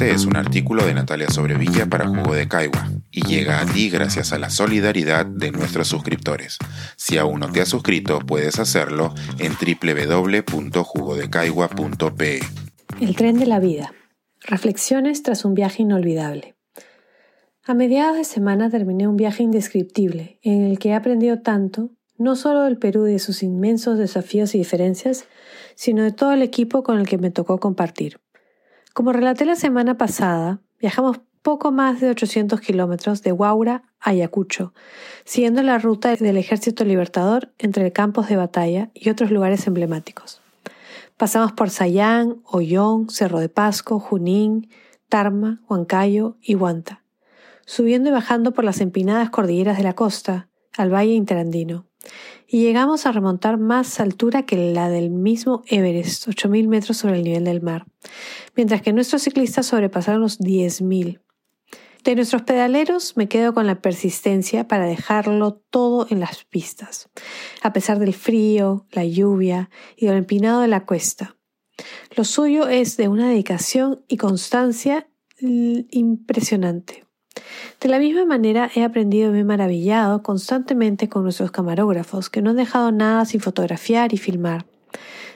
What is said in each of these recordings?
Este es un artículo de Natalia Sobrevilla para Jugo de Caigua y llega a ti gracias a la solidaridad de nuestros suscriptores. Si aún no te has suscrito, puedes hacerlo en www.jugodecaigua.pe. El tren de la vida. Reflexiones tras un viaje inolvidable. A mediados de semana terminé un viaje indescriptible en el que he aprendido tanto, no solo del Perú y de sus inmensos desafíos y diferencias, sino de todo el equipo con el que me tocó compartir. Como relaté la semana pasada, viajamos poco más de 800 kilómetros de Huaura a Ayacucho, siguiendo la ruta del Ejército Libertador entre campos de batalla y otros lugares emblemáticos. Pasamos por Sayán, Ollón, Cerro de Pasco, Junín, Tarma, Huancayo y Huanta, subiendo y bajando por las empinadas cordilleras de la costa, al Valle Interandino y llegamos a remontar más altura que la del mismo Everest, 8.000 metros sobre el nivel del mar, mientras que nuestros ciclistas sobrepasaron los 10.000. De nuestros pedaleros me quedo con la persistencia para dejarlo todo en las pistas, a pesar del frío, la lluvia y del empinado de la cuesta. Lo suyo es de una dedicación y constancia impresionante. De la misma manera he aprendido y me he maravillado constantemente con nuestros camarógrafos, que no han dejado nada sin fotografiar y filmar.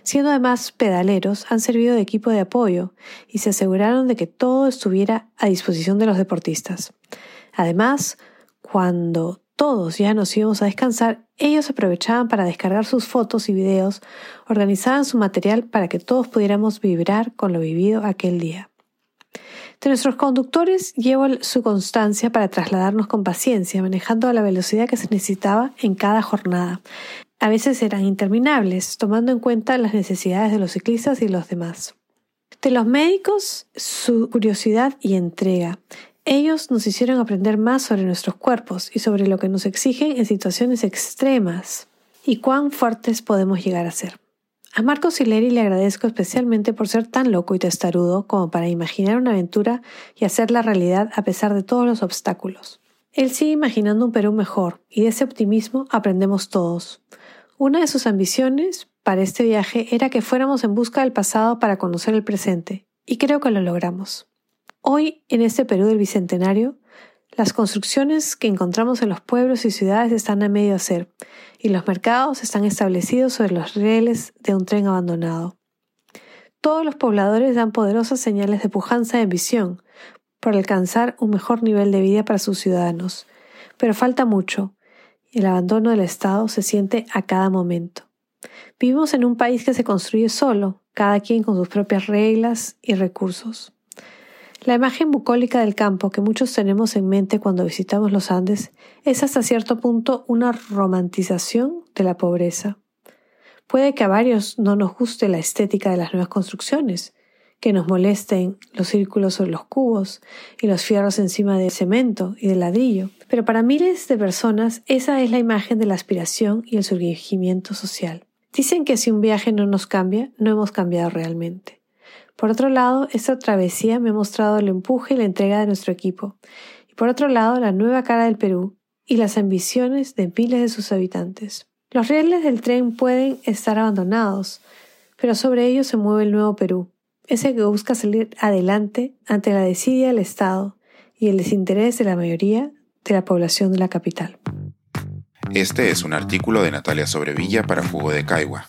Siendo además pedaleros, han servido de equipo de apoyo y se aseguraron de que todo estuviera a disposición de los deportistas. Además, cuando todos ya nos íbamos a descansar, ellos aprovechaban para descargar sus fotos y videos, organizaban su material para que todos pudiéramos vibrar con lo vivido aquel día. De nuestros conductores llevo su constancia para trasladarnos con paciencia, manejando a la velocidad que se necesitaba en cada jornada. A veces eran interminables, tomando en cuenta las necesidades de los ciclistas y los demás. De los médicos, su curiosidad y entrega. Ellos nos hicieron aprender más sobre nuestros cuerpos y sobre lo que nos exigen en situaciones extremas y cuán fuertes podemos llegar a ser. A Marco Sileri le agradezco especialmente por ser tan loco y testarudo como para imaginar una aventura y hacerla realidad a pesar de todos los obstáculos. Él sigue imaginando un Perú mejor y de ese optimismo aprendemos todos. Una de sus ambiciones para este viaje era que fuéramos en busca del pasado para conocer el presente, y creo que lo logramos. Hoy, en este Perú del Bicentenario, las construcciones que encontramos en los pueblos y ciudades están a medio hacer, y los mercados están establecidos sobre los rieles de un tren abandonado. Todos los pobladores dan poderosas señales de pujanza y ambición por alcanzar un mejor nivel de vida para sus ciudadanos, pero falta mucho. El abandono del Estado se siente a cada momento. Vivimos en un país que se construye solo, cada quien con sus propias reglas y recursos. La imagen bucólica del campo que muchos tenemos en mente cuando visitamos los Andes es hasta cierto punto una romantización de la pobreza. Puede que a varios no nos guste la estética de las nuevas construcciones, que nos molesten los círculos sobre los cubos y los fierros encima de cemento y de ladrillo, pero para miles de personas esa es la imagen de la aspiración y el surgimiento social. Dicen que si un viaje no nos cambia, no hemos cambiado realmente. Por otro lado, esta travesía me ha mostrado el empuje y la entrega de nuestro equipo, y por otro lado, la nueva cara del Perú y las ambiciones de miles de sus habitantes. Los rieles del tren pueden estar abandonados, pero sobre ellos se mueve el nuevo Perú, ese que busca salir adelante ante la desidia del Estado y el desinterés de la mayoría de la población de la capital. Este es un artículo de Natalia Sobrevilla para Jugo de Caigua